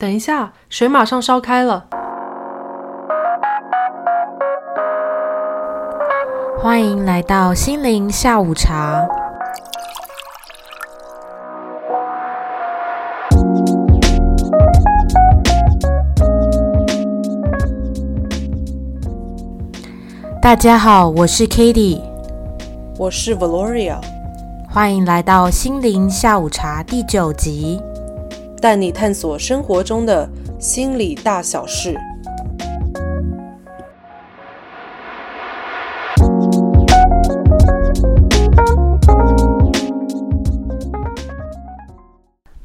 等一下，水马上烧开了。欢迎来到心灵下午茶。大家好，我是 Katie，我是 Valoria，欢迎来到心灵下午茶第九集，带你探索生活中的心理大小事。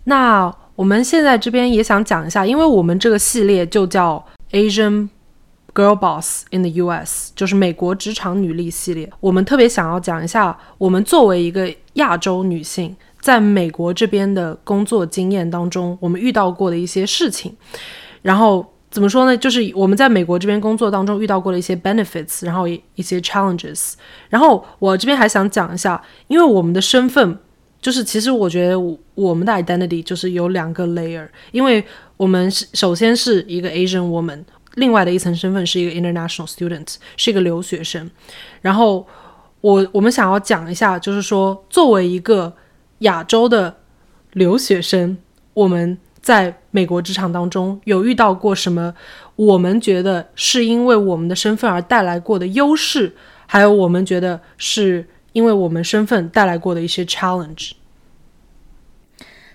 那我们现在这边也想讲一下，因为我们这个系列就叫 Asian Girl Boss in the U.S.，就是美国职场女力系列。我们特别想要讲一下，我们作为一个亚洲女性，在美国这边的工作经验当中，我们遇到过的一些事情。然后怎么说呢？就是我们在美国这边工作当中遇到过的一些 benefits，然后一些 challenges。然后我这边还想讲一下，因为我们的身份。就是其实我觉得我们的 identity 就是有两个 layer，因为我们是首先是一个 Asian woman，另外的一层身份是一个 international student，是一个留学生。然后我我们想要讲一下，就是说作为一个亚洲的留学生，我们在美国职场当中有遇到过什么？我们觉得是因为我们的身份而带来过的优势，还有我们觉得是。因为我们身份带来过的一些 challenge，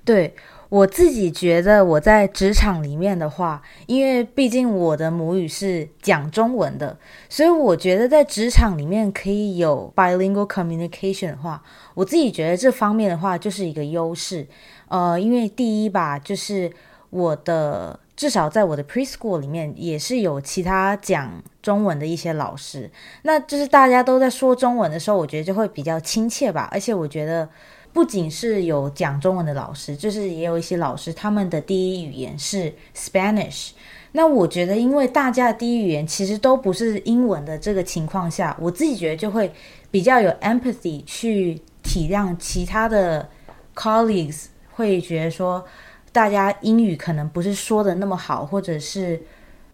对我自己觉得我在职场里面的话，因为毕竟我的母语是讲中文的，所以我觉得在职场里面可以有 bilingual communication 的话，我自己觉得这方面的话就是一个优势。呃，因为第一吧，就是我的。至少在我的 preschool 里面，也是有其他讲中文的一些老师。那就是大家都在说中文的时候，我觉得就会比较亲切吧。而且我觉得，不仅是有讲中文的老师，就是也有一些老师，他们的第一语言是 Spanish。那我觉得，因为大家的第一语言其实都不是英文的这个情况下，我自己觉得就会比较有 empathy 去体谅其他的 colleagues，会觉得说。大家英语可能不是说的那么好，或者是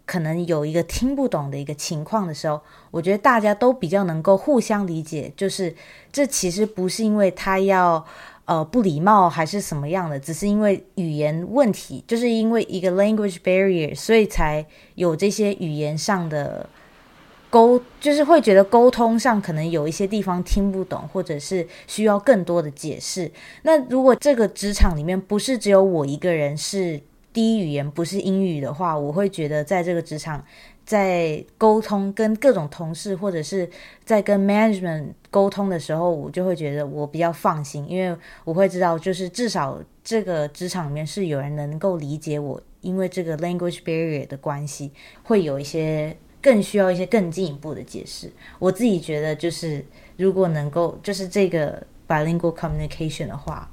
可能有一个听不懂的一个情况的时候，我觉得大家都比较能够互相理解。就是这其实不是因为他要呃不礼貌还是什么样的，只是因为语言问题，就是因为一个 language barrier，所以才有这些语言上的。沟就是会觉得沟通上可能有一些地方听不懂，或者是需要更多的解释。那如果这个职场里面不是只有我一个人是第一语言不是英语的话，我会觉得在这个职场在沟通跟各种同事或者是在跟 management 沟通的时候，我就会觉得我比较放心，因为我会知道就是至少这个职场里面是有人能够理解我，因为这个 language barrier 的关系会有一些。更需要一些更进一步的解释。我自己觉得，就是如果能够就是这个 bilingual communication 的话，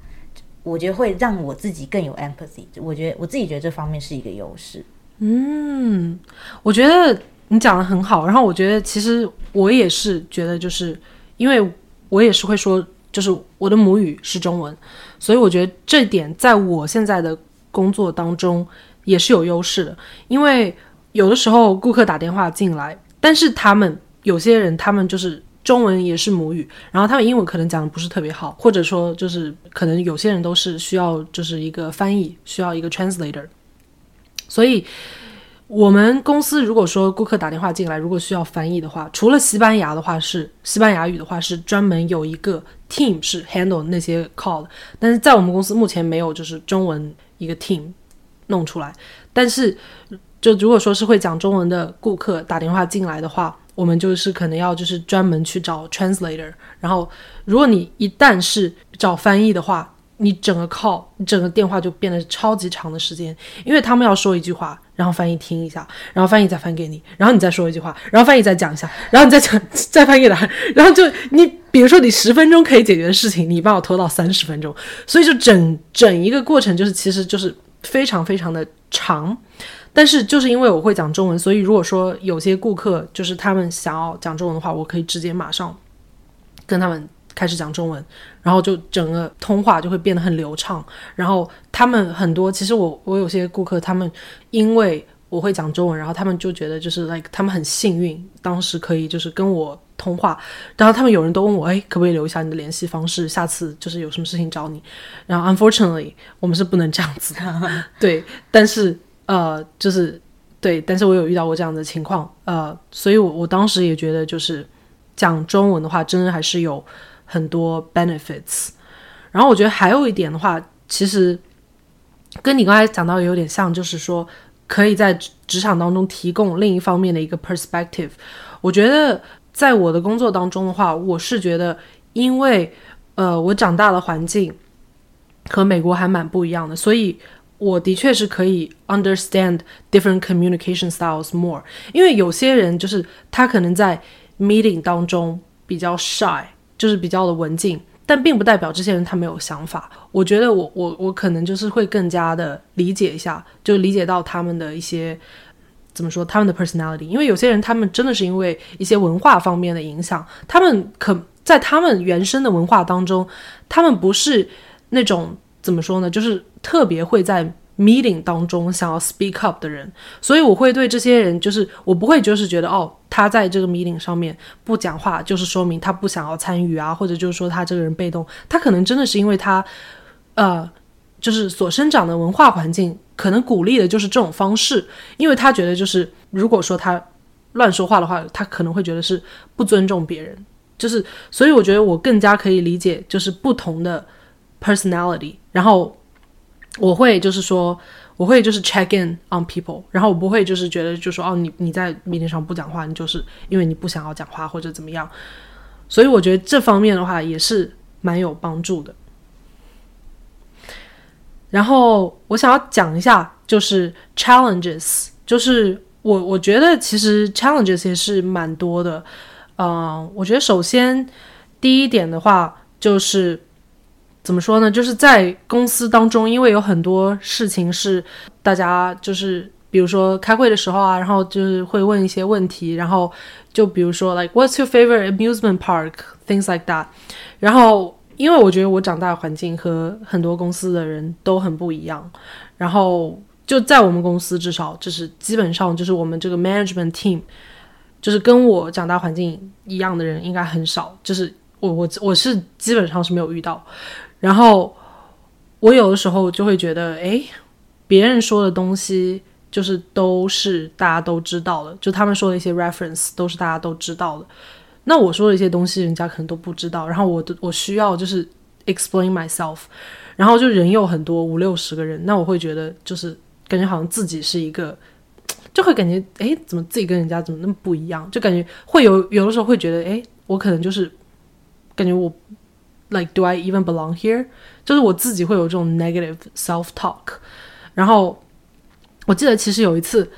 我觉得会让我自己更有 empathy。我觉得我自己觉得这方面是一个优势。嗯，我觉得你讲的很好。然后我觉得其实我也是觉得，就是因为我也是会说，就是我的母语是中文，所以我觉得这点在我现在的工作当中也是有优势的，因为。有的时候顾客打电话进来，但是他们有些人他们就是中文也是母语，然后他们英文可能讲的不是特别好，或者说就是可能有些人都是需要就是一个翻译，需要一个 translator。所以我们公司如果说顾客打电话进来，如果需要翻译的话，除了西班牙的话是西班牙语的话是专门有一个 team 是 handle 那些 call 的，但是在我们公司目前没有就是中文一个 team 弄出来，但是。就如果说是会讲中文的顾客打电话进来的话，我们就是可能要就是专门去找 translator。然后，如果你一旦是找翻译的话，你整个靠，你整个电话就变得超级长的时间，因为他们要说一句话，然后翻译听一下，然后翻译再翻给你，然后你再说一句话，然后翻译再讲一下，然后你再讲再翻译他，然后就你比如说你十分钟可以解决的事情，你帮我拖到三十分钟，所以就整整一个过程就是其实就是非常非常的长。但是就是因为我会讲中文，所以如果说有些顾客就是他们想要讲中文的话，我可以直接马上跟他们开始讲中文，然后就整个通话就会变得很流畅。然后他们很多，其实我我有些顾客，他们因为我会讲中文，然后他们就觉得就是 like 他们很幸运，当时可以就是跟我通话。然后他们有人都问我，哎，可不可以留下你的联系方式，下次就是有什么事情找你。然后 unfortunately 我们是不能这样子的，对，但是呃就是对，但是我有遇到过这样的情况，呃，所以我我当时也觉得就是讲中文的话，真的还是有很多 benefits。然后我觉得还有一点的话，其实跟你刚才讲到有点像，就是说可以在职职场当中提供另一方面的一个 perspective。我觉得在我的工作当中的话，我是觉得，因为呃我长大的环境和美国还蛮不一样的，所以我的确是可以 understand different communication styles more。因为有些人就是他可能在 meeting 当中比较 shy，就是比较的文静。但并不代表这些人他没有想法。我觉得我我我可能就是会更加的理解一下，就理解到他们的一些怎么说他们的 personality。因为有些人他们真的是因为一些文化方面的影响，他们可在他们原生的文化当中，他们不是那种怎么说呢，就是特别会在 meeting 当中想要 speak up 的人。所以我会对这些人，就是我不会就是觉得哦。他在这个 meeting 上面不讲话，就是说明他不想要参与啊，或者就是说他这个人被动。他可能真的是因为他，呃，就是所生长的文化环境可能鼓励的就是这种方式，因为他觉得就是如果说他乱说话的话，他可能会觉得是不尊重别人。就是所以我觉得我更加可以理解就是不同的 personality，然后我会就是说。我会就是 check in on people，然后我不会就是觉得就说哦你你在 meeting 上不讲话，你就是因为你不想要讲话或者怎么样，所以我觉得这方面的话也是蛮有帮助的。然后我想要讲一下就是 challenges，就是我我觉得其实 challenges 也是蛮多的。嗯，我觉得首先第一点的话就是。怎么说呢？就是在公司当中，因为有很多事情是大家就是，比如说开会的时候啊，然后就是会问一些问题，然后就比如说 like what's your favorite amusement park things like that。然后因为我觉得我长大的环境和很多公司的人都很不一样，然后就在我们公司至少就是基本上就是我们这个 management team，就是跟我长大环境一样的人应该很少，就是我我我是基本上是没有遇到。然后我有的时候就会觉得，哎，别人说的东西就是都是大家都知道的，就他们说的一些 reference 都是大家都知道的。那我说的一些东西，人家可能都不知道。然后我的我需要就是 explain myself，然后就人有很多五六十个人，那我会觉得就是感觉好像自己是一个，就会感觉哎，怎么自己跟人家怎么那么不一样？就感觉会有有的时候会觉得，哎，我可能就是感觉我。Like, do I even belong here？就是我自己会有这种 negative self talk。然后我记得其实有一次，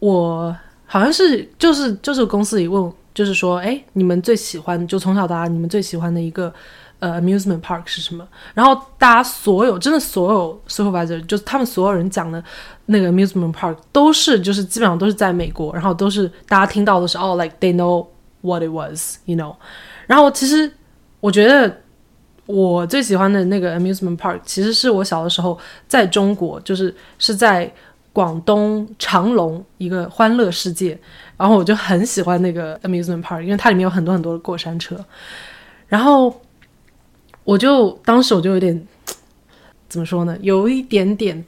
我好像是就是就是公司里问，就是说，哎，你们最喜欢就从小到大你们最喜欢的一个呃 amusement park 是什么？然后大家所有真的所有 supervisor 就是他们所有人讲的那个 amusement park 都是就是基本上都是在美国，然后都是大家听到的是哦，like they know what it was，you know。然后其实我觉得。我最喜欢的那个 amusement park，其实是我小的时候在中国，就是是在广东长隆一个欢乐世界，然后我就很喜欢那个 amusement park，因为它里面有很多很多的过山车，然后我就当时我就有点怎么说呢，有一点点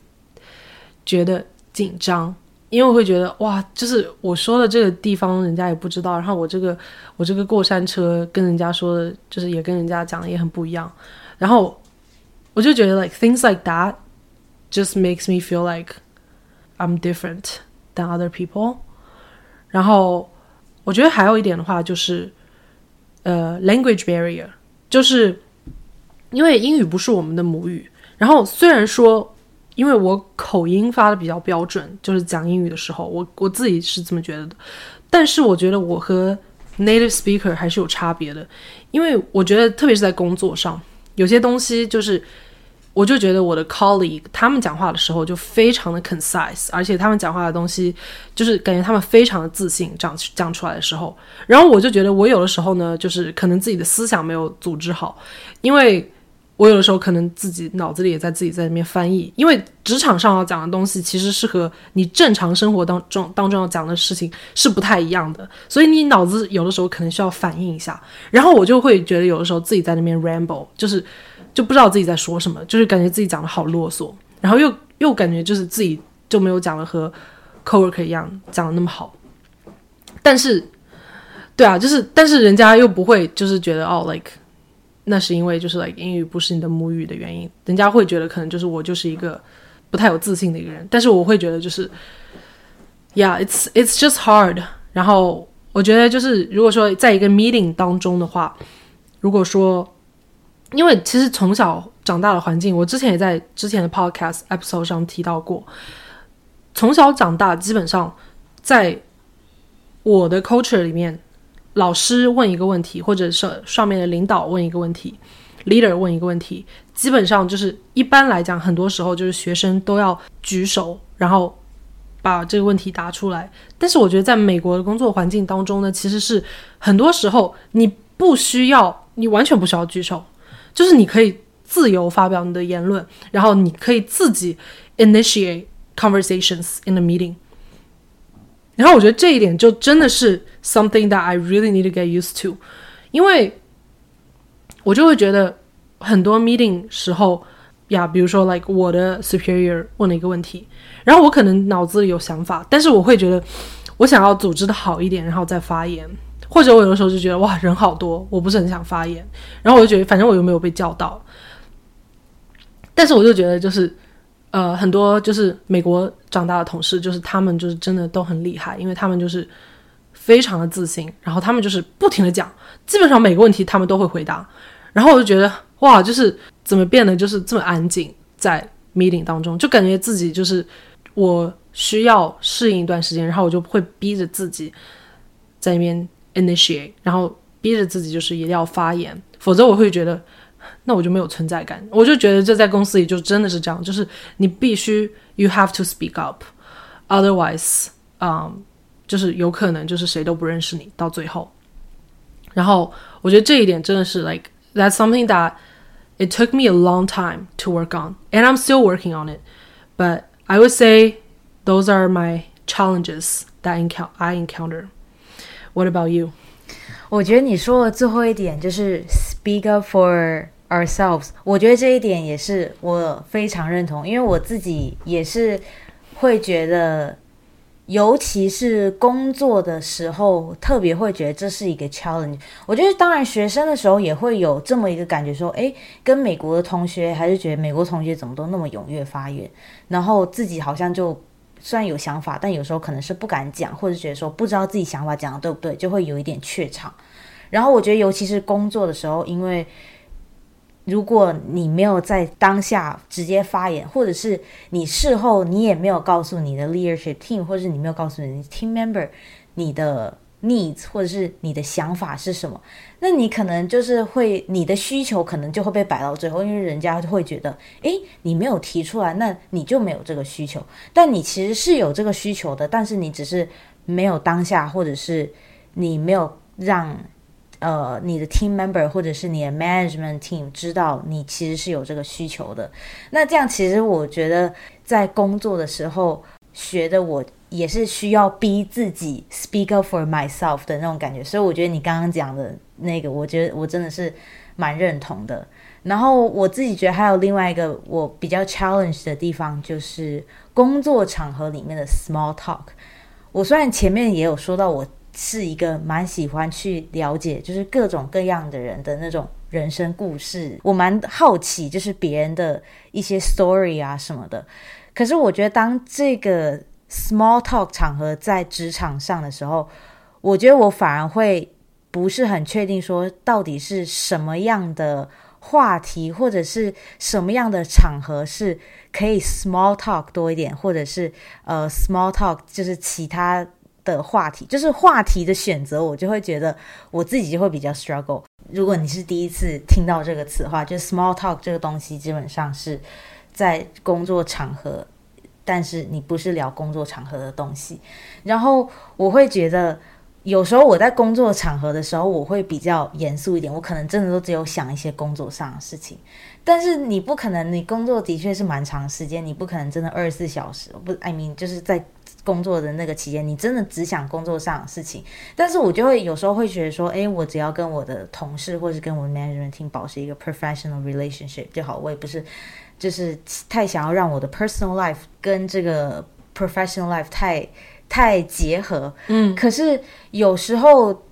觉得紧张。因为我会觉得哇，就是我说的这个地方人家也不知道，然后我这个我这个过山车跟人家说的，就是也跟人家讲的也很不一样，然后我就觉得 like things like that just makes me feel like I'm different than other people。然后我觉得还有一点的话就是呃 language barrier，就是因为英语不是我们的母语，然后虽然说。因为我口音发的比较标准，就是讲英语的时候，我我自己是这么觉得的。但是我觉得我和 native speaker 还是有差别的，因为我觉得特别是在工作上，有些东西就是我就觉得我的 colleague 他们讲话的时候就非常的 concise，而且他们讲话的东西就是感觉他们非常的自信，讲讲出来的时候，然后我就觉得我有的时候呢，就是可能自己的思想没有组织好，因为我有的时候可能自己脑子里也在自己在那边翻译，因为职场上要讲的东西其实是和你正常生活当中当中要讲的事情是不太一样的，所以你脑子有的时候可能需要反应一下，然后我就会觉得有的时候自己在那边 ramble，就是就不知道自己在说什么，就是感觉自己讲的好啰嗦，然后又又感觉就是自己就没有讲的和 coworker 一样讲的那么好，但是，对啊，就是但是人家又不会就是觉得哦，like 那是因为就是 like 英语不是你的母语的原因，人家会觉得可能就是我就是一个不太有自信的一个人，但是我会觉得就是，yeah，it's it's just hard。然后我觉得就是如果说在一个 meeting 当中的话，如果说因为其实从小长大的环境，我之前也在之前的 podcast episode 上提到过，从小长大基本上在我的 culture 里面，老师问一个问题，或者是上面的领导问一个问题，leader 问一个问题，基本上就是一般来讲，很多时候就是学生都要举手，然后把这个问题答出来。但是我觉得在美国的工作环境当中呢，其实是很多时候你不需要，你完全不需要举手。就是你可以自由发表你的言论，然后你可以自己 initiate conversations in the meeting。然后我觉得这一点就真的是 something that I really need to get used to，因为我就会觉得很多 meeting 时候呀，比如说 like 我的 superior 问了一个问题，然后我可能脑子里有想法，但是我会觉得我想要组织的好一点，然后再发言。或者我有的时候就觉得哇人好多，我不是很想发言，然后我就觉得反正我又没有被叫到，但是我就觉得就是呃很多就是美国长大的同事，就是他们就是真的都很厉害，因为他们就是非常的自信，然后他们就是不停的讲，基本上每个问题他们都会回答，然后我就觉得哇就是怎么变得就是这么安静在 meeting 当中，就感觉自己就是我需要适应一段时间，然后我就会逼着自己在那边。initiate，然后逼着自己就是一定要发言，否则我会觉得那我就没有存在感。我就觉得这在公司里就真的是这样，就是你必须 you have to speak up，otherwise，嗯，就是有可能就是谁都不认识你到最后。然后我觉得这一点真的是 like that's something that it took me a long time to work on, and I'm still working on it. But I would say those are my challenges that I encounter. What about you？我觉得你说的最后一点就是 speak up for ourselves。我觉得这一点也是我非常认同，因为我自己也是会觉得，尤其是工作的时候，特别会觉得这是一个 challenge。我觉得当然学生的时候也会有这么一个感觉，说，诶，跟美国的同学还是觉得美国同学怎么都那么踊跃发言，然后自己好像就。虽然有想法，但有时候可能是不敢讲，或者觉得说不知道自己想法讲的对不对，就会有一点怯场。然后我觉得，尤其是工作的时候，因为如果你没有在当下直接发言，或者是你事后你也没有告诉你的 leadership team，或者是你没有告诉你的 team member 你的。needs 或者是你的想法是什么？那你可能就是会你的需求可能就会被摆到最后，因为人家会觉得，诶，你没有提出来，那你就没有这个需求。但你其实是有这个需求的，但是你只是没有当下，或者是你没有让呃你的 team member 或者是你的 management team 知道你其实是有这个需求的。那这样其实我觉得在工作的时候学的我。也是需要逼自己 speak up for myself 的那种感觉，所以我觉得你刚刚讲的那个，我觉得我真的是蛮认同的。然后我自己觉得还有另外一个我比较 challenge 的地方，就是工作场合里面的 small talk。我虽然前面也有说到，我是一个蛮喜欢去了解，就是各种各样的人的那种人生故事，我蛮好奇，就是别人的一些 story 啊什么的。可是我觉得当这个 Small talk 场合在职场上的时候，我觉得我反而会不是很确定说到底是什么样的话题或者是什么样的场合是可以 small talk 多一点，或者是呃 small talk 就是其他的话题，就是话题的选择，我就会觉得我自己就会比较 struggle。如果你是第一次听到这个词的话，就 small talk 这个东西基本上是在工作场合，但是你不是聊工作场合的东西。然后我会觉得，有时候我在工作场合的时候，我会比较严肃一点，我可能真的都只有想一些工作上的事情。但是你不可能，你工作的确是蛮长时间，你不可能真的二十四小时，不，I mean 就是在。工作的那个期间，你真的只想工作上的事情，但是我就会有时候会觉得说，哎，我只要跟我的同事或是跟我的 management 保持一个 professional relationship 就好，我也不是就是太想要让我的 personal life 跟这个 professional life 太太结合，嗯，可是有时候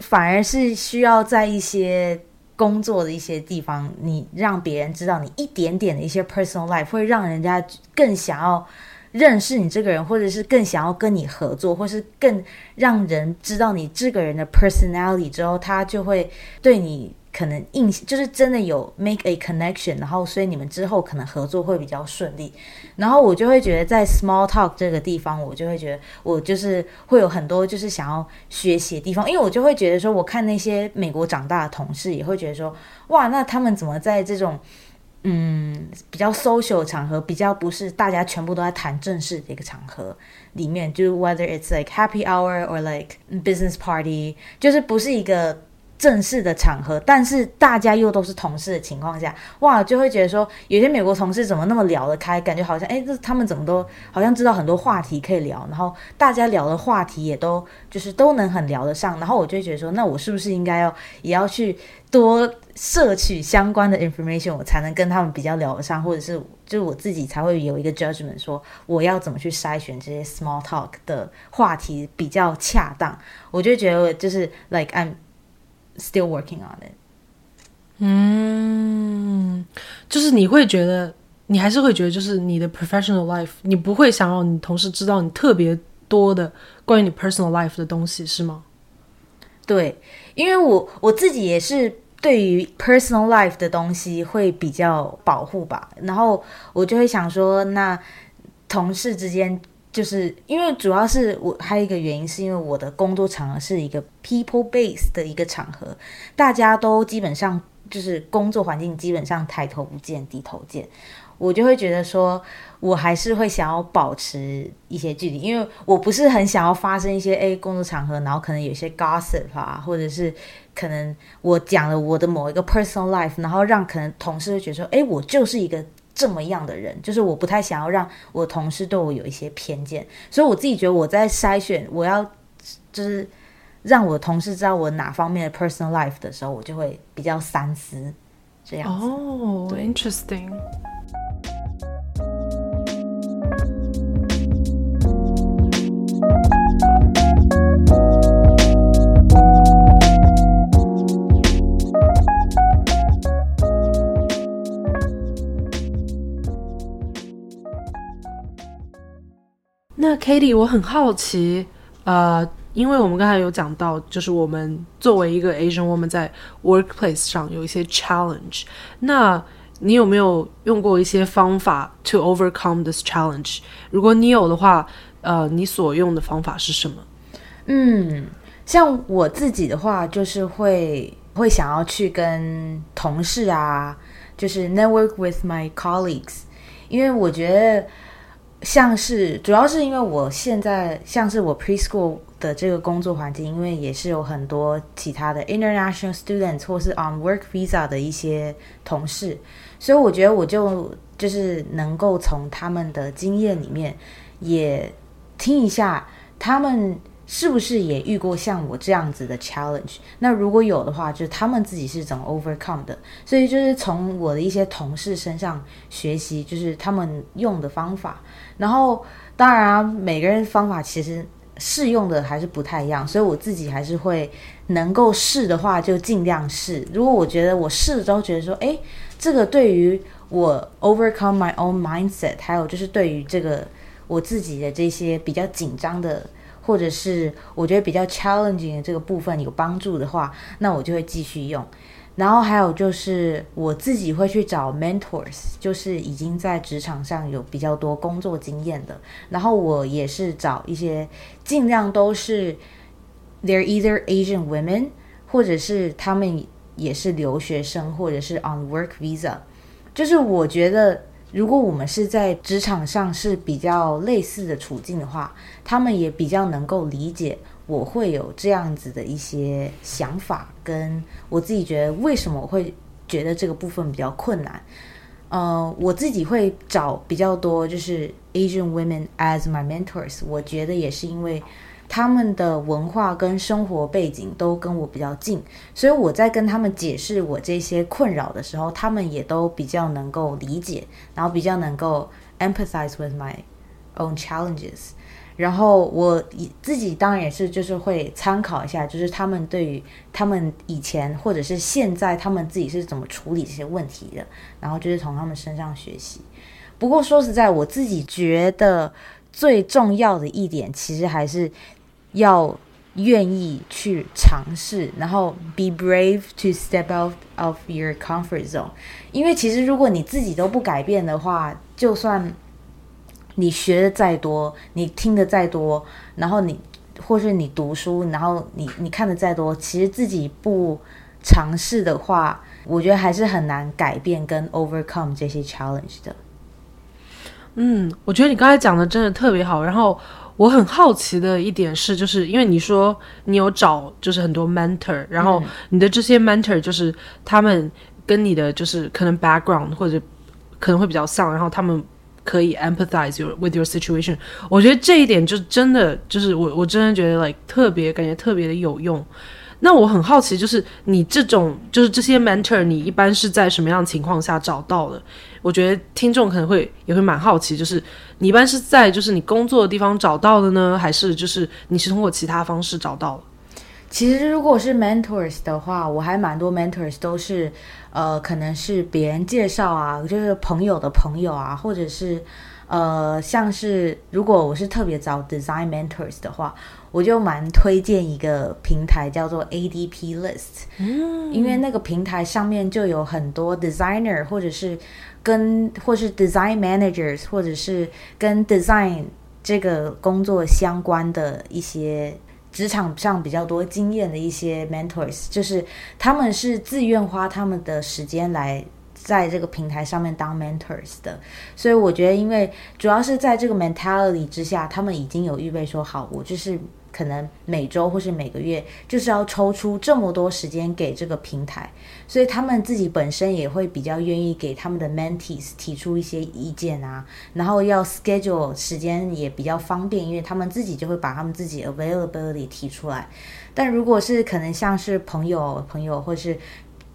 反而是需要在一些工作的一些地方，你让别人知道你一点点的一些 personal life，会让人家更想要。认识你这个人，或者是更想要跟你合作，或是更让人知道你这个人的 personality 之后，他就会对你可能印就是真的有 make a connection，然后所以你们之后可能合作会比较顺利。然后我就会觉得在 small talk 这个地方，我就会觉得我就是会有很多就是想要学习的地方，因为我就会觉得说，我看那些美国长大的同事也会觉得说，哇，那他们怎么在这种嗯，比较 social 场合，比较不是大家全部都在谈正事的一个场合里面，就是 whether it's like happy hour or like business party，就是不是一个。正式的场合，但是大家又都是同事的情况下，哇，就会觉得说，有些美国同事怎么那么聊得开，感觉好像，哎，这他们怎么都好像知道很多话题可以聊，然后大家聊的话题也都就是都能很聊得上，然后我就觉得说，那我是不是应该要也要去多摄取相关的 information，我才能跟他们比较聊得上，或者是就是我自己才会有一个 judgment，说我要怎么去筛选这些 small talk 的话题比较恰当，我就觉得就是 like I'm。Still working on it。嗯，就是你会觉得，你还是会觉得，就是你的 professional life，你不会想要你同事知道你特别多的关于你 personal life 的东西，是吗？对，因为我我自己也是对于 personal life 的东西会比较保护吧，然后我就会想说，那同事之间。就是因为主要是我还有一个原因，是因为我的工作场合是一个 people base 的一个场合，大家都基本上就是工作环境基本上抬头不见低头见，我就会觉得说，我还是会想要保持一些距离，因为我不是很想要发生一些诶工作场合，然后可能有些 gossip 啊，或者是可能我讲了我的某一个 personal life，然后让可能同事会觉得说，诶，我就是一个。这么样的人，就是我不太想要让我同事对我有一些偏见，所以我自己觉得我在筛选我要就是让我同事知道我哪方面的 personal life 的时候，我就会比较三思这样子。哦，interesting。Katie，我很好奇，呃，因为我们刚才有讲到，就是我们作为一个 Asian woman 在 workplace 上有一些 challenge，那你有没有用过一些方法 to overcome this challenge？如果你有的话，呃，你所用的方法是什么？嗯，像我自己的话，就是会会想要去跟同事啊，就是 network with my colleagues，因为我觉得。像是主要是因为我现在像是我 preschool 的这个工作环境，因为也是有很多其他的 international students 或是 on work visa 的一些同事，所以我觉得我就就是能够从他们的经验里面也听一下他们。是不是也遇过像我这样子的 challenge？那如果有的话，就是他们自己是怎么 overcome 的？所以就是从我的一些同事身上学习，就是他们用的方法。然后当然啊，每个人方法其实适用的还是不太一样，所以我自己还是会能够试的话就尽量试。如果我觉得我试了之后觉得说，哎，这个对于我 overcome my own mindset，还有就是对于这个我自己的这些比较紧张的。或者是我觉得比较 challenging 的这个部分有帮助的话，那我就会继续用。然后还有就是我自己会去找 mentors，就是已经在职场上有比较多工作经验的。然后我也是找一些尽量都是 they're either Asian women，或者是他们也是留学生或者是 on work visa，就是我觉得如果我们是在职场上是比较类似的处境的话，他们也比较能够理解我会有这样子的一些想法，跟我自己觉得为什么我会觉得这个部分比较困难。呃，我自己会找比较多就是 Asian women as my mentors，我觉得也是因为。他们的文化跟生活背景都跟我比较近，所以我在跟他们解释我这些困扰的时候，他们也都比较能够理解，然后比较能够 empathize with my own challenges。然后我自己当然也是，就是会参考一下，就是他们对于他们以前或者是现在他们自己是怎么处理这些问题的，然后就是从他们身上学习。不过说实在，我自己觉得最重要的一点，其实还是。要愿意去尝试，然后 be brave to step out of your comfort zone。因为其实如果你自己都不改变的话，就算你学的再多，你听的再多，然后你或是你读书，然后你你看的再多，其实自己不尝试的话，我觉得还是很难改变跟 overcome 这些 challenge 的。嗯，我觉得你刚才讲的真的特别好，然后。我很好奇的一点是，就是因为你说你有找就是很多 mentor，然后你的这些 mentor 就是他们跟你的就是可能 background 或者可能会比较像，然后他们可以 empathize your with your situation。我觉得这一点就真的就是我我真的觉得 like 特别感觉特别的有用。那我很好奇，就是你这种就是这些 mentor，你一般是在什么样的情况下找到的？我觉得听众可能会也会蛮好奇，就是你一般是在就是你工作的地方找到的呢，还是就是你是通过其他方式找到的？其实如果是 mentors 的话，我还蛮多 mentors 都是呃，可能是别人介绍啊，就是朋友的朋友啊，或者是呃，像是如果我是特别找 design mentors 的话，我就蛮推荐一个平台叫做 ADP List，嗯，因为那个平台上面就有很多 designer 或者是。跟或是 design managers，或者是跟 design 这个工作相关的一些职场上比较多经验的一些 mentors，就是他们是自愿花他们的时间来在这个平台上面当 mentors 的，所以我觉得，因为主要是在这个 mentality 之下，他们已经有预备说好，我就是。可能每周或是每个月，就是要抽出这么多时间给这个平台，所以他们自己本身也会比较愿意给他们的 mentees 提出一些意见啊，然后要 schedule 时间也比较方便，因为他们自己就会把他们自己 availability 提出来。但如果是可能像是朋友朋友或是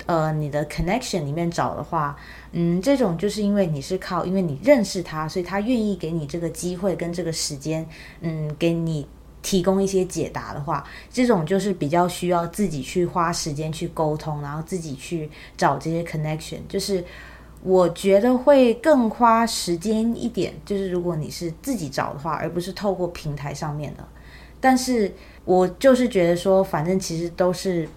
呃你的 connection 里面找的话，嗯，这种就是因为你是靠因为你认识他，所以他愿意给你这个机会跟这个时间，嗯，给你。提供一些解答的话，这种就是比较需要自己去花时间去沟通，然后自己去找这些 connection。就是我觉得会更花时间一点，就是如果你是自己找的话，而不是透过平台上面的。但是我就是觉得说，反正其实都是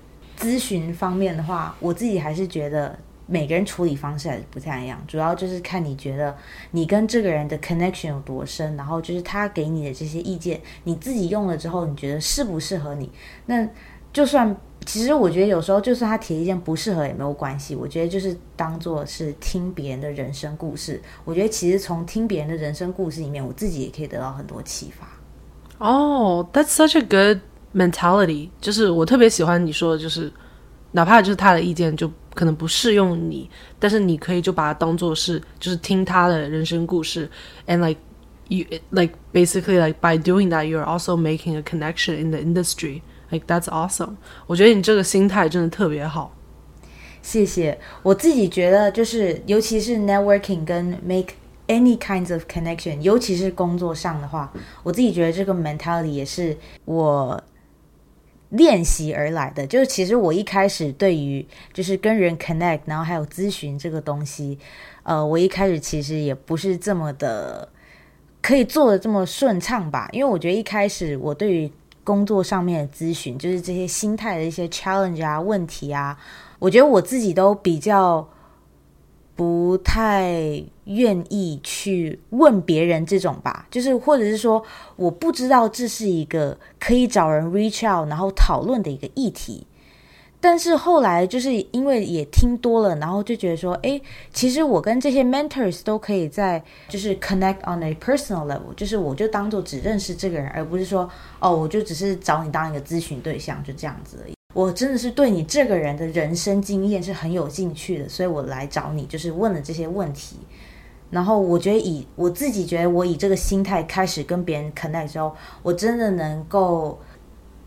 咨询方面的话，我自己还是觉得。每个人处理方式还是不太一样，主要就是看你觉得你跟这个人的 connection 有多深，然后就是他给你的这些意见，你自己用了之后，你觉得适不适合你？那就算其实我觉得有时候就算他提意见不适合也没有关系，我觉得就是当做是听别人的人生故事。我觉得其实从听别人的人生故事里面，我自己也可以得到很多启发。哦，That's such a good mentality，就是我特别喜欢你说的，就是哪怕就是他的意见就。可能不适用你，但是你可以就把它当做是，就是听他的人生故事，and like you like basically like by doing that you're also making a connection in the industry. Like that's awesome. 我觉得你这个心态真的特别好。谢谢。我自己觉得就是，尤其是 networking 跟 make any kinds of connection，尤其是工作上的话，我自己觉得这个 mentality 也是我。 练习而来的，就是其实我一开始对于就是跟人 connect，然后还有咨询这个东西，呃，我一开始其实也不是这么的可以做的这么顺畅吧，因为我觉得一开始我对于工作上面的咨询，就是这些心态的一些 challenge 啊、问题啊，我觉得我自己都比较。不太愿意去问别人这种吧，就是或者是说，我不知道这是一个可以找人 reach out 然后讨论的一个议题。但是后来就是因为也听多了，然后就觉得说，哎，其实我跟这些 mentors 都可以在就是 connect on a personal level，就是我就当做只认识这个人，而不是说，哦，我就只是找你当一个咨询对象，就这样子而已。我真的是对你这个人的人生经验是很有兴趣的，所以我来找你，就是问了这些问题。然后我觉得以我自己觉得我以这个心态开始跟别人 connect 之后，我真的能够。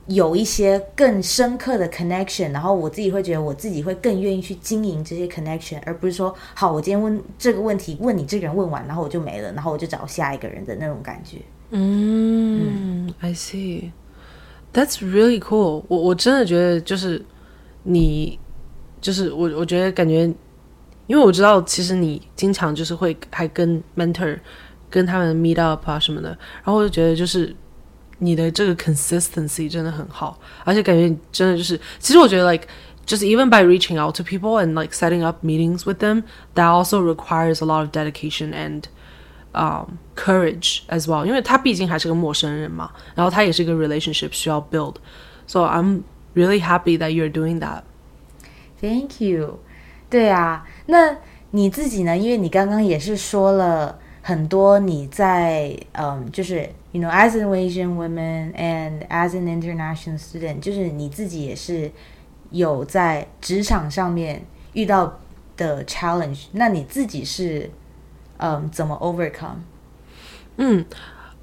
有一些更深刻的 connection，然后我自己会觉得我自己会更愿意去经营这些 connection，而不是说好，我今天问这个问题，问你这个人问完，然后我就没了，然后我就找下一个人的那种感觉。嗯，I see. That's really cool. 我我真的觉得就是你，就是我我觉得感觉，因为我知道其实你经常就是会还跟 mentor 跟他们 meet up 啊什么的，然后我就觉得就是。你的这个 consistency 真的很好，而且感觉真的就是，其实我觉得 like just even by reaching out to people and like setting up meetings with them, that also requires a lot of dedication and um courage as well，因为他毕竟还是个陌生人嘛，然后他也是一个 relationship 需要 build。So I'm really happy that you're doing that. Thank you。 对啊，那你自己呢？因为你刚刚也是说了很多你在嗯，就是 you know as an Asian woman and as an international student，就是你自己也是有在职场上面遇到的 challenge，那你自己是嗯怎么 overcome？嗯，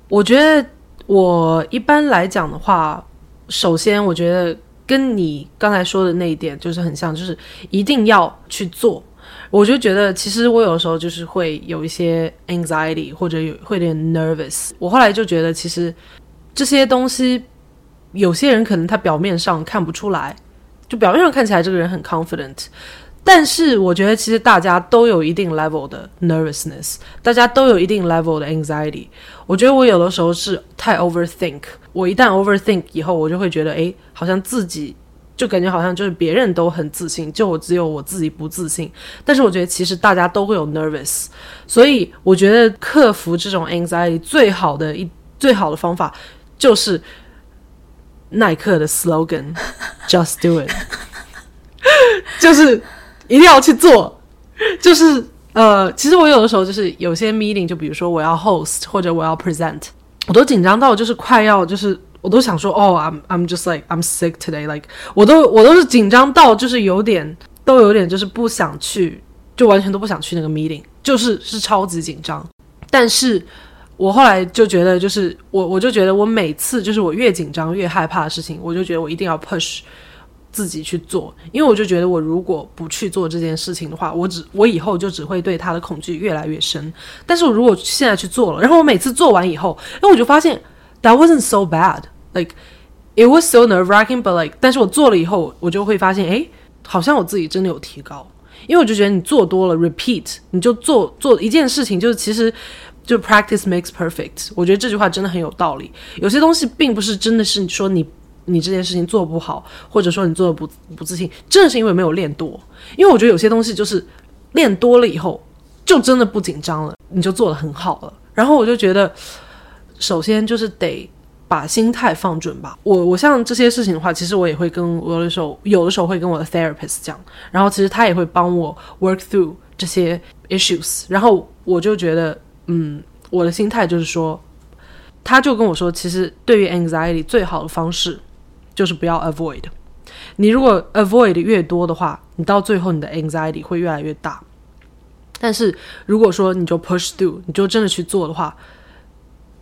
我觉得我一般来讲的话，首先我觉得跟你刚才说的那一点就是很像，就是一定要去做。我就觉得，其实我有时候就是会有一些 anxiety，或者有会有点 nervous。我后来就觉得，其实这些东西，有些人可能他表面上看不出来，就表面上看起来这个人很 confident，但是我觉得其实大家都有一定 level 的 nervousness，大家都有一定 level 的 anxiety。我觉得我有的时候是太 overthink，我一旦 overthink 以后，我就会觉得，诶，好像自己。就感觉好像就是别人都很自信，就我只有我自己不自信。但是我觉得其实大家都会有 nervous，所以我觉得克服这种 anxiety 最好的一最好的方法就是耐克的 slogan，just do it，就是一定要去做。就是呃，其实我有的时候就是有些 meeting，就比如说我要 host 或者我要 present，我都紧张到就是快要就是。我都想说，哦，I'm I'm just like I'm sick today，like 我都我都是紧张到就是有点都有点就是不想去，就完全都不想去那个 meeting，就是是超级紧张。但是我后来就觉得，就是我我就觉得我每次就是我越紧张越害怕的事情，我就觉得我一定要 push 自己去做，因为我就觉得我如果不去做这件事情的话，我只我以后就只会对他的恐惧越来越深。但是我如果现在去做了，然后我每次做完以后，那我就发现 that wasn't so bad。Like it was so nerve wracking, but like，但是我做了以后，我就会发现，哎，好像我自己真的有提高。因为我就觉得你做多了，repeat，你就做做一件事情，就是其实就 practice makes perfect。我觉得这句话真的很有道理。有些东西并不是真的是你说你你这件事情做不好，或者说你做的不不自信，真的是因为没有练多。因为我觉得有些东西就是练多了以后，就真的不紧张了，你就做的很好了。然后我就觉得，首先就是得。把心态放准吧。我我像这些事情的话，其实我也会跟我的时候，有的时候会跟我的 therapist 讲，然后其实他也会帮我 work through 这些 issues。然后我就觉得，嗯，我的心态就是说，他就跟我说，其实对于 anxiety 最好的方式就是不要 avoid。你如果 avoid 越多的话，你到最后你的 anxiety 会越来越大。但是如果说你就 push through，你就真的去做的话，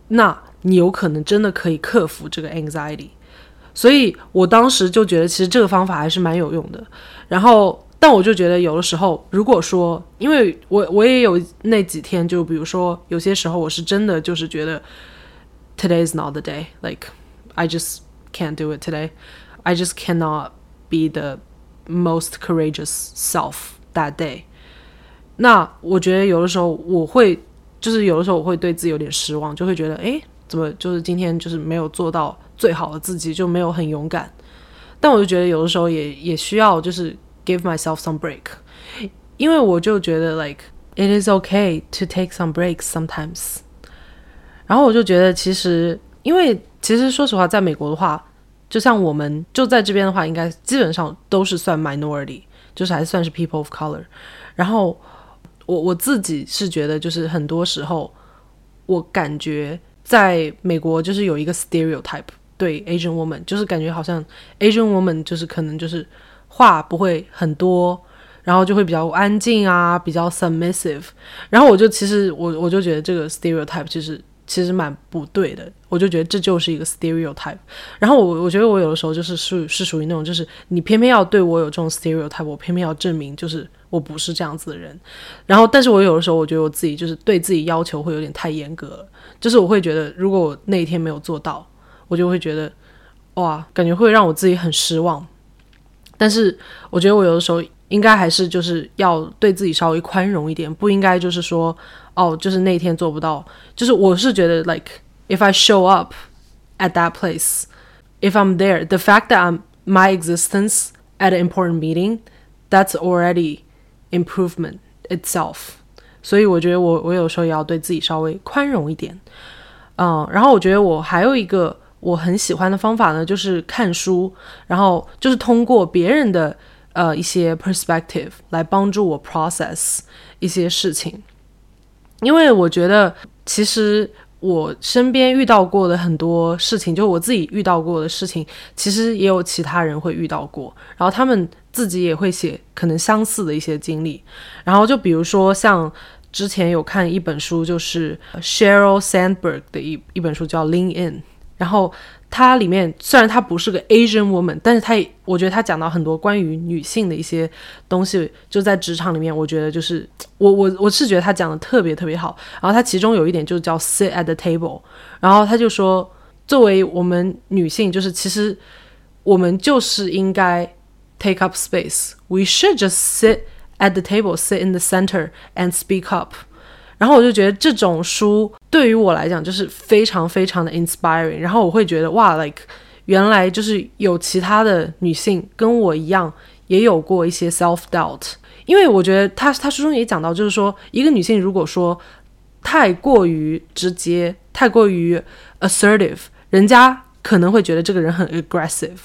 那你有可能真的可以克服这个 anxiety，所以我当时就觉得其实这个方法还是蛮有用的。然后，但我就觉得有的时候，如果说，因为我我也有那几天，就比如说有些时候我是真的就是觉得 today is not the day，like I just can't do it today，I just cannot be the most courageous self that day。那我觉得有的时候我会，就是有的时候我会对自己有点失望，就会觉得诶。怎么就是今天就是没有做到最好的自己，就没有很勇敢。但我就觉得有的时候也也需要就是 give myself some break，因为我就觉得 like it is okay to take some breaks sometimes。然后我就觉得其实，因为 其实说实话，在美国的话，就像我们就在这边的话，应该基本上都是算 minority，就是还算是 people of color。然后我我自己是觉得，就是很多时候我感觉在美国就是有一个 stereotype 对 Asian woman，就是感觉好像 Asian woman 就是可能就是话不会很多。然后就会比较安静啊，比较 submissive。然后我就其实我我就觉得这个 stereotype 其实其实蛮不对的。我就觉得这就是一个 stereotype。然后我我觉得我有的时候就是是是属于那种就是你偏偏要对我有这种 stereotype，我偏偏要证明就是我不是这样子的人。然后但是我有的时候我觉得我自己就是对自己要求会有点太严格了。就是我会觉得如果我那一天没有做到，我就会觉得哇，感觉会让我自己很失望。但是我觉得我有的时候。应该还是就是要对自己稍微宽容一点，不应该就是说，哦，就是那天做不到。就是我是觉得，like if I show up at that place, if I'm there, the fact that I'm my existence at an important meeting, that's already improvement itself。所以我觉得我我有时候也要对自己稍微宽容一点。嗯，然后我觉得我还有一个我很喜欢的方法呢，就是看书，然后就是通过别人的。呃，一些 perspective 来帮助我 process 一些事情， 因为我觉得其实我身边遇到过的很多事情，就我自己遇到过的事情，其实也有其他人会遇到过，然后他们自己也会写可能相似的一些经历，然后就比如说像之前有看一本书，就是 Sheryl Sandberg 的一一本书叫 Lean In，然后。它里面虽然它不是个 Asian woman，但是它我觉得它讲到很多关于女性的一些东西，就在职场里面，我觉得就是我我我是觉得他讲的特别特别好。然后他其中有一点就叫 sit at the table，然后他就说，作为我们女性，就是其实我们就是应该 take up space，we should just sit at the table，sit in the center and speak up。然后我就觉得这种书对于我来讲就是非常非常的 inspiring。然后我会觉得哇，like 原来就是有其他的女性跟我一样也有过一些 self doubt。因为我觉得他他书中也讲到，就是说一个女性如果说太过于直接、太过于 assertive，人家可能会觉得这个人很 aggressive。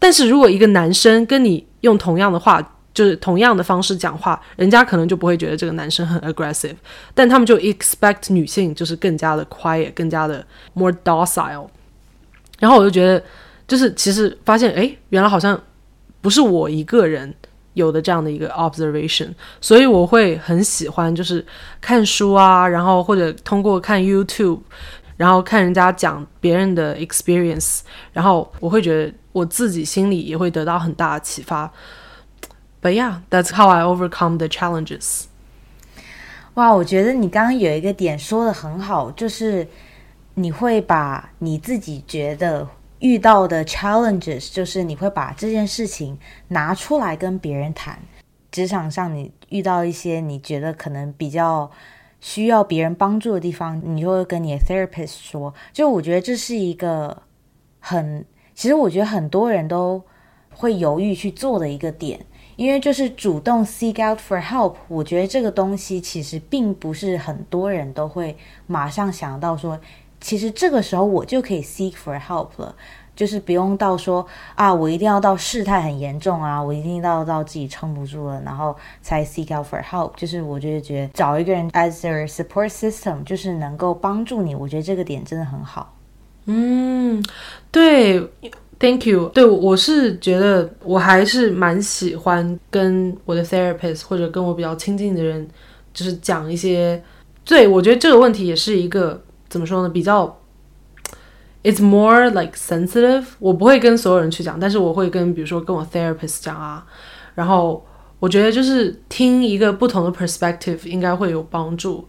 但是如果一个男生跟你用同样的话，就是同样的方式讲话，人家可能就不会觉得这个男生很 aggressive，但他们就 expect 女性就是更加的 quiet，更加的 more docile。然后我就觉得，就是其实发现，哎，原来好像不是我一个人有的这样的一个 observation，所以我会很喜欢就是看书啊，然后或者通过看 YouTube，然后看人家讲别人的 experience，然后我会觉得我自己心里也会得到很大的启发。But yeah, that's how I overcome the challenges. 哇，我觉得你刚刚有一个点说的很好，就是你会把你自己觉得遇到的 challenges，就是你会把这件事情拿出来跟别人谈。职场上你遇到一些你觉得可能比较需要别人帮助的地方，你就会跟你的 therapist 说。就我觉得这是一个很，其实我觉得很多人都会犹豫去做的一个点。因为就是主动 seek out for help，我觉得这个东西其实并不是很多人都会马上想到说，其实这个时候我就可以 seek for help 了，就是不用到说啊，我一定要到事态很严重啊，我一定要到自己撑不住了，然后才 seek out for help。就是我觉得觉得找一个人 as a support system，就是能够帮助你，我觉得这个点真的很好。嗯，对。Thank you。对，我是觉得我还是蛮喜欢跟我的 therapist 或者跟我比较亲近的人，就是讲一些。对，我觉得这个问题也是一个怎么说呢？比较，it's more like sensitive。我不会跟所有人去讲，但是我会跟比如说跟我 therapist 讲啊。然后我觉得就是听一个不同的 perspective 应该会有帮助。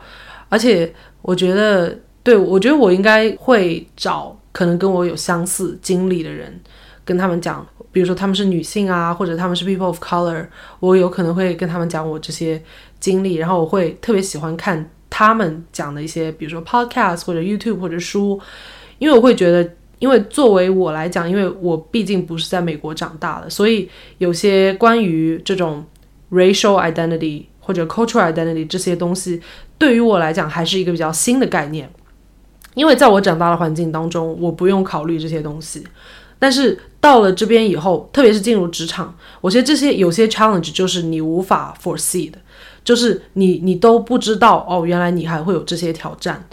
而且我觉得，对我觉得我应该会找。可能跟我有相似经历的人，跟他们讲，比如说他们是女性啊，或者他们是 people of color，我有可能会跟他们讲我这些经历，然后我会特别喜欢看他们讲的一些，比如说 podcast 或者 YouTube 或者书，因为我会觉得，因为作为我来讲，因为我毕竟不是在美国长大的，所以有些关于这种 racial identity 或者 cultural identity 这些东西，对于我来讲还是一个比较新的概念。因为在我长大的环境当中，我不用考虑这些东西，但是到了这边以后，特别是进入职场，我觉得这些有些 challenge 就是你无法 foresee 的，就是你你都不知道哦，原来你还会有这些挑战。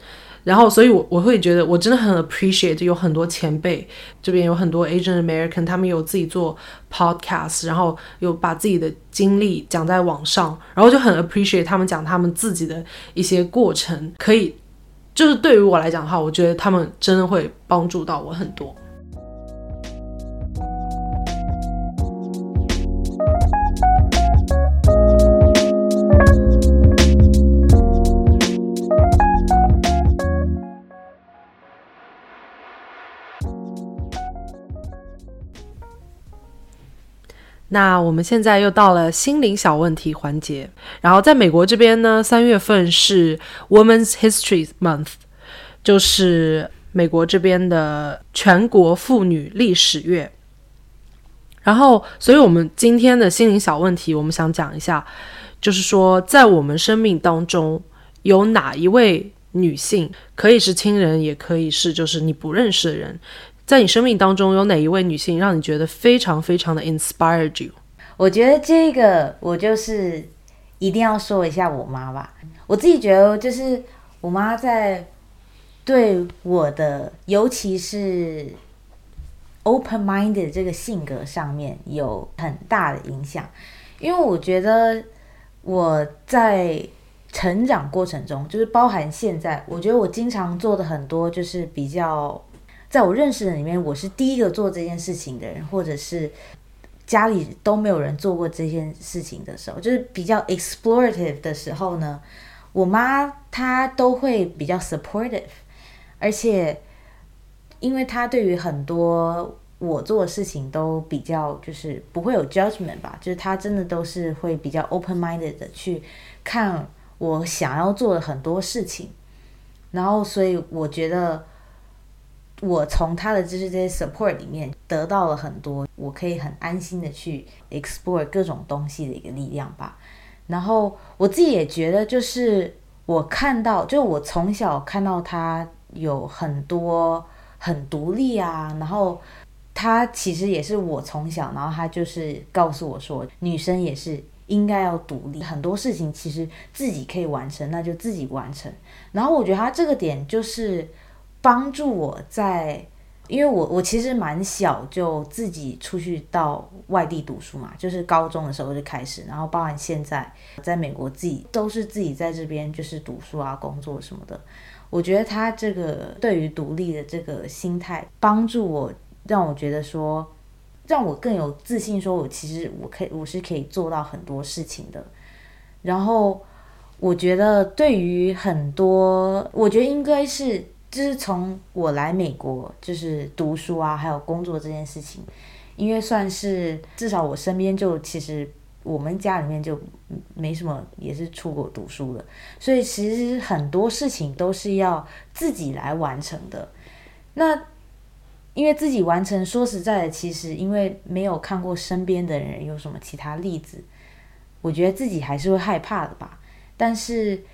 然后，所以，我我会觉得我真的很 appreciate 有很多前辈，这边有很多 Asian American，他们有自己做 podcast，然后有把自己的经历讲在网上，然后就很 appreciate 他们讲他们自己的一些过程，可以，就是对于我来讲的话，我觉得他们真的会帮助到我很多。那我们现在又到了心灵小问题环节。然后在美国这边呢，三月份是 Women's History Month，就是美国这边的全国妇女历史月。然后，所以我们今天的心灵小问题，我们想讲一下，就是说在我们生命当中有哪一位女性，可以是亲人，也可以是就是你不认识的人。在你生命当中，有哪一位女性让你觉得非常非常的 inspired you？我觉得这个我就是一定要说一下我妈吧。我自己觉得，就是我妈在对我的，尤其是 open minded 这个性格上面有很大的影响。因为我觉得我在成长过程中，就是包含现在，我觉得我经常做的很多就是比较。在我认识的里面，我是第一个做这件事情的人，或者是家里都没有人做过这件事情的时候，就是比较 explorative 的时候呢，我妈她都会比较 supportive，而且因为她对于很多我做的事情都比较就是不会有 judgment 吧，就是她真的都是会比较 open minded 的去看我想要做的很多事情，然后所以我觉得。我从他的就是这些 support 里面得到了很多，我可以很安心的去 explore 各种东西的一个力量吧。然后我自己也觉得，就是我看到，就我从小看到他有很多很独立啊，然后他其实也是我从小，然后他就是告诉我说，女生也是应该要独立，很多事情其实自己可以完成，那就自己完成。然后我觉得他这个点就是。帮助我在，因为我我其实蛮小就自己出去到外地读书嘛，就是高中的时候就开始，然后包含现在在美国自己都是自己在这边就是读书啊、工作什么的。我觉得他这个对于独立的这个心态，帮助我让我觉得说，让我更有自信，说我其实我可以我是可以做到很多事情的。然后我觉得对于很多，我觉得应该是。就是从我来美国，就是读书啊，还有工作这件事情，因为算是至少我身边就其实我们家里面就没什么也是出国读书的，所以其实很多事情都是要自己来完成的。那因为自己完成，说实在的，其实因为没有看过身边的人有什么其他例子，我觉得自己还是会害怕的吧。但是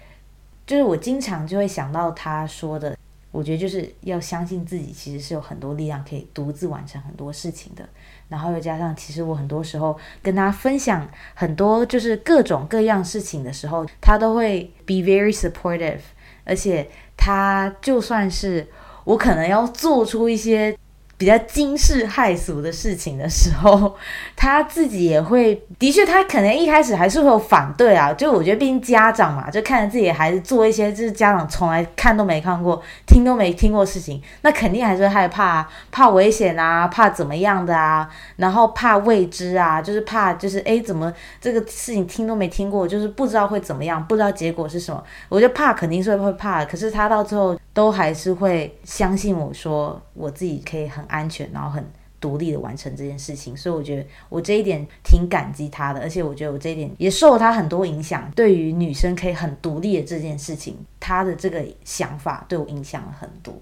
就是我经常就会想到他说的。我觉得就是要相信自己，其实是有很多力量可以独自完成很多事情的。然后又加上，其实我很多时候跟他分享很多就是各种各样事情的时候，他都会 be very supportive。而且他就算是我可能要做出一些。比较惊世骇俗的事情的时候，他自己也会，的确，他可能一开始还是会有反对啊。就我觉得，毕竟家长嘛，就看着自己的孩子做一些就是家长从来看都没看过、听都没听过事情，那肯定还是会害怕，啊怕危险啊，怕怎么样的啊，然后怕未知啊，就是怕就是哎，怎么这个事情听都没听过，就是不知道会怎么样，不知道结果是什么。我觉得怕肯定是会怕，可是他到最后都还是会相信我说，我自己可以很。安全，然后很独立的完成这件事情，所以我觉得我这一点挺感激他的，而且我觉得我这一点也受了他很多影响。对于女生可以很独立的这件事情，他的这个想法对我影响了很多。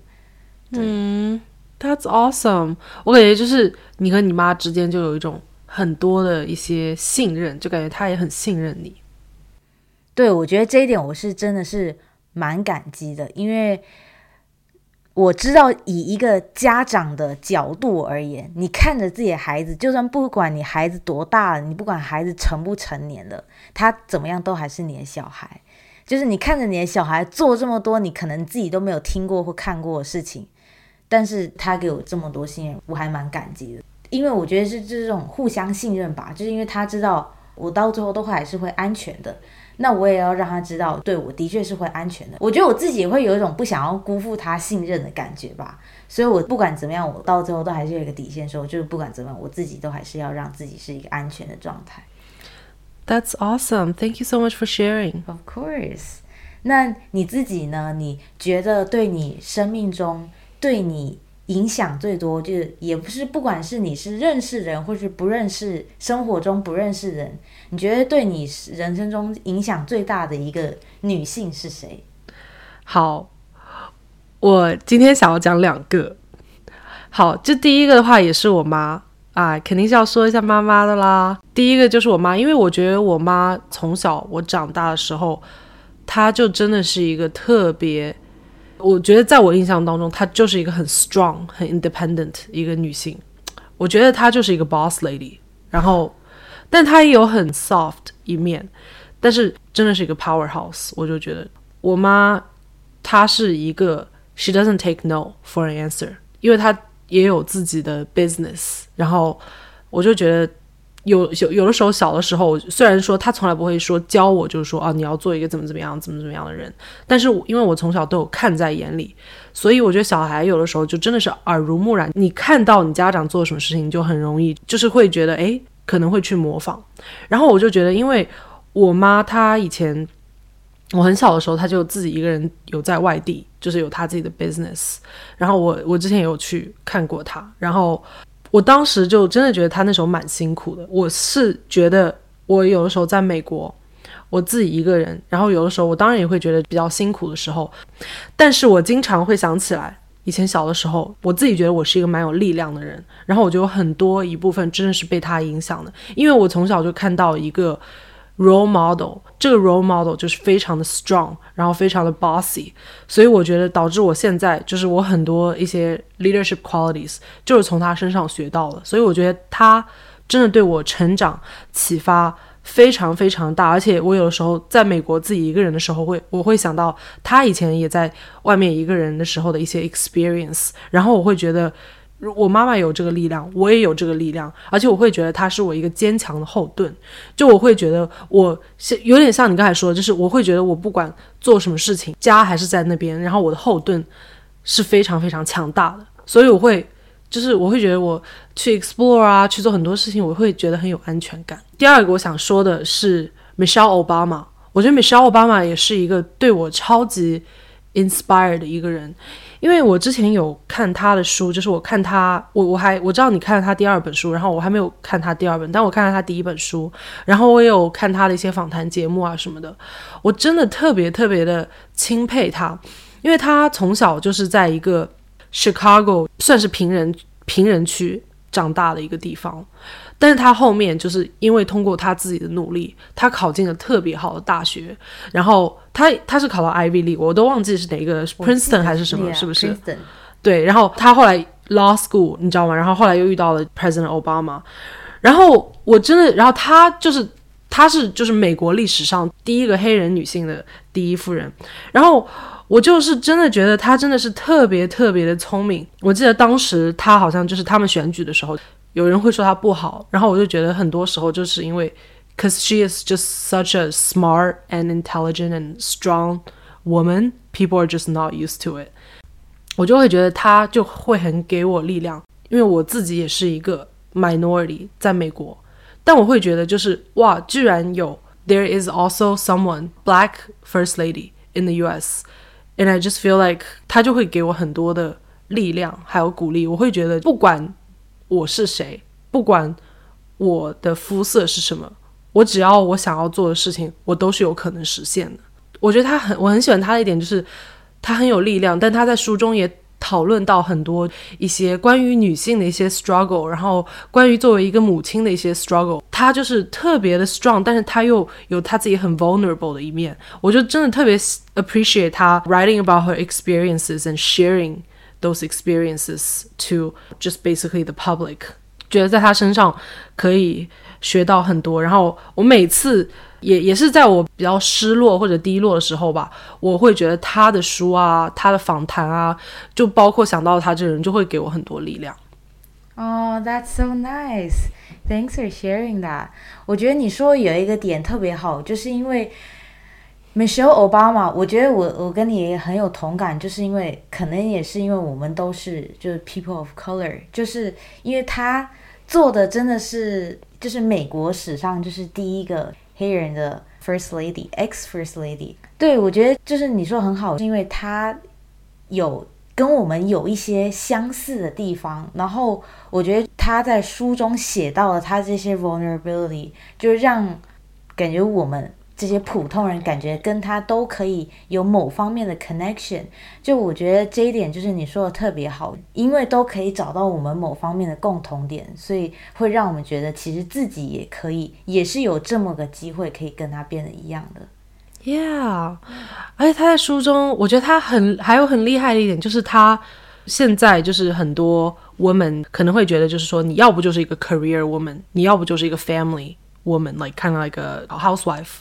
嗯，That's awesome！我感觉就是你和你妈之间就有一种很多的一些信任，就感觉他也很信任你。对，我觉得这一点我是真的是蛮感激的，因为。我知道，以一个家长的角度而言，你看着自己的孩子，就算不管你孩子多大了，你不管孩子成不成年了，他怎么样都还是你的小孩。就是你看着你的小孩做这么多，你可能自己都没有听过或看过的事情，但是他给我这么多信任，我还蛮感激的。因为我觉得是这种互相信任吧，就是因为他知道我到最后都还是会安全的。那我也要让他知道，对我的确是会安全的。我觉得我自己也会有一种不想要辜负他信任的感觉吧。所以，我不管怎么样，我到最后都还是有一个底线，说就是不管怎么样，我自己都还是要让自己是一个安全的状态。That's awesome. Thank you so much for sharing. Of course. 那你自己呢？你觉得对你生命中对你？影响最多就是也不是，不管是你是认识人，或是不认识，生活中不认识人，你觉得对你人生中影响最大的一个女性是谁？好，我今天想要讲两个。好，这第一个的话也是我妈啊，肯定是要说一下妈妈的啦。第一个就是我妈，因为我觉得我妈从小我长大的时候，她就真的是一个特别。我觉得在我印象当中，她就是一个很 strong、很 independent 一个女性。我觉得她就是一个 boss lady，然后，但她也有很 soft 一面，但是真的是一个 powerhouse。我就觉得我妈她是一个 she doesn't take no for an answer，因为她也有自己的 business，然后我就觉得。有有有的时候，小的时候，虽然说他从来不会说教我，就是说啊，你要做一个怎么怎么样、怎么怎么样的人，但是因为我从小都有看在眼里，所以我觉得小孩有的时候就真的是耳濡目染。你看到你家长做什么事情，就很容易就是会觉得，哎，可能会去模仿。然后我就觉得，因为我妈她以前我很小的时候，她就自己一个人有在外地，就是有她自己的 business。然后我我之前也有去看过她，然后。我当时就真的觉得他那时候蛮辛苦的。我是觉得我有的时候在美国，我自己一个人，然后有的时候我当然也会觉得比较辛苦的时候，但是我经常会想起来以前小的时候，我自己觉得我是一个蛮有力量的人，然后我就有很多一部分真的是被他影响的，因为我从小就看到一个。Role model，这个 role model 就是非常的 strong，然后非常的 bossy，所以我觉得导致我现在就是我很多一些 leadership qualities 就是从他身上学到的，所以我觉得他真的对我成长启发非常非常大，而且我有的时候在美国自己一个人的时候会我会想到他以前也在外面一个人的时候的一些 experience，然后我会觉得。我妈妈有这个力量，我也有这个力量，而且我会觉得她是我一个坚强的后盾。就我会觉得我是有点像你刚才说的，就是我会觉得我不管做什么事情，家还是在那边，然后我的后盾是非常非常强大的。所以我会，就是我会觉得我去 explore 啊，去做很多事情，我会觉得很有安全感。第二个我想说的是 Michelle Obama，我觉得 Michelle Obama 也是一个对我超级 inspired 的一个人。因为我之前有看他的书，就是我看他，我我还我知道你看了他第二本书，然后我还没有看他第二本，但我看了他第一本书，然后我也有看他的一些访谈节目啊什么的，我真的特别特别的钦佩他，因为他从小就是在一个 Chicago 算是贫人贫人区长大的一个地方。但是他后面就是因为通过他自己的努力，他考进了特别好的大学，然后他他是考到 Ivy League，我都忘记是哪个 Princeton 还是什么，是不是？对，然后他后来 Law School，你知道吗？然后后来又遇到了 President Obama，然后我真的，然后他就是他是就是美国历史上第一个黑人女性的第一夫人，然后我就是真的觉得她真的是特别特别的聪明。我记得当时她好像就是他们选举的时候。有人会说她不好，然后我就觉得很多时候就是因为，cause she is just such a smart and intelligent and strong woman, people are just not used to it。我就会觉得她就会很给我力量，因为我自己也是一个 minority 在美国，但我会觉得就是哇，居然有 there is also someone black first lady in the U.S. and I just feel like 她就会给我很多的力量还有鼓励，我会觉得不管。我是谁？不管我的肤色是什么，我只要我想要做的事情，我都是有可能实现的。我觉得他很，我很喜欢他的一点就是他很有力量，但他在书中也讨论到很多一些关于女性的一些 struggle，然后关于作为一个母亲的一些 struggle。他就是特别的 strong，但是他又有他自己很 vulnerable 的一面。我就真的特别 appreciate 他 writing about her experiences and sharing。Those experiences to just basically the public，觉得在他身上可以学到很多。然后我每次也也是在我比较失落或者低落的时候吧，我会觉得他的书啊，他的访谈啊，就包括想到他这个人，就会给我很多力量。哦、t h a t s so nice. Thanks for sharing that. 我觉得你说有一个点特别好，就是因为 Michelle Obama，我觉得我我跟你也很有同感，就是因为可能也是因为我们都是就是 people of color，就是因为他做的真的是就是美国史上就是第一个黑人的 first lady，ex first lady。对，我觉得就是你说很好，是因为他有跟我们有一些相似的地方，然后我觉得他在书中写到了他这些 vulnerability，就是让感觉我们这些普通人感觉跟他都可以有某方面的 connection。就我觉得这一点就是你说的特别好，因为都可以找到我们某方面的共同点，所以会让我们觉得其实自己也可以，也是有这么个机会可以跟他变得一样的。Yeah，而且他在书中，我觉得他很还有很厉害的一点，就是他现在就是很多 woman 可能会觉得，就是说你要不就是一个 career woman，你要不就是一个 family woman，like kind of like a housewife。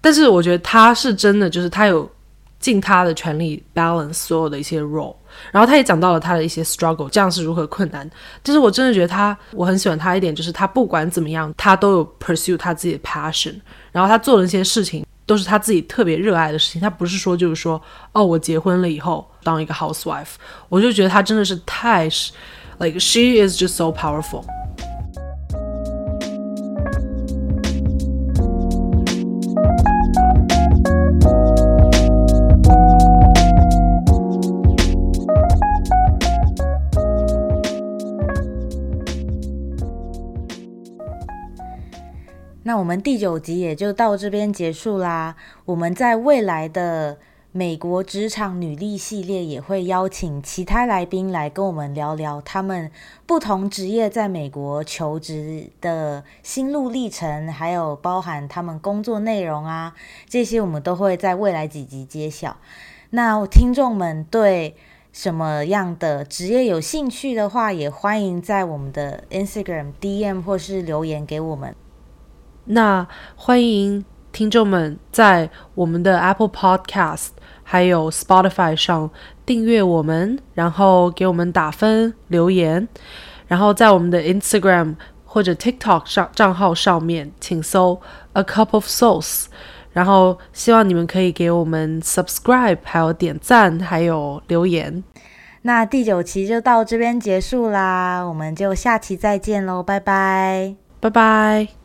但是我觉得他是真的，就是他有尽他的全力 balance 所有的一些 role，然后他也讲到了他的一些 struggle，这样是如何困难。但是我真的觉得他，我很喜欢他一点，就是他不管怎么样，他都有 pursue 他自己的 passion，然后他做的那些事情都是他自己特别热爱的事情。他不是说就是说，哦，我结婚了以后当一个 housewife，我就觉得他真的是太，like she is just so powerful。第九集也就到这边结束啦。我们在未来的美国职场女力系列也会邀请其他来宾来跟我们聊聊他们不同职业在美国求职的心路历程，还有包含他们工作内容啊，这些我们都会在未来几集揭晓。那听众们对什么样的职业有兴趣的话，也欢迎在我们的 Instagram DM 或是留言给我们。那欢迎听众们在我们的 Apple Podcast 还有 Spotify 上订阅我们，然后给我们打分留言，然后在我们的 Instagram 或者 TikTok 上账号上面，请搜 A Cup of Sauce，然后希望你们可以给我们 subscribe，还有点赞，还有留言。那第九期就到这边结束啦，我们就下期再见喽，拜拜。拜拜。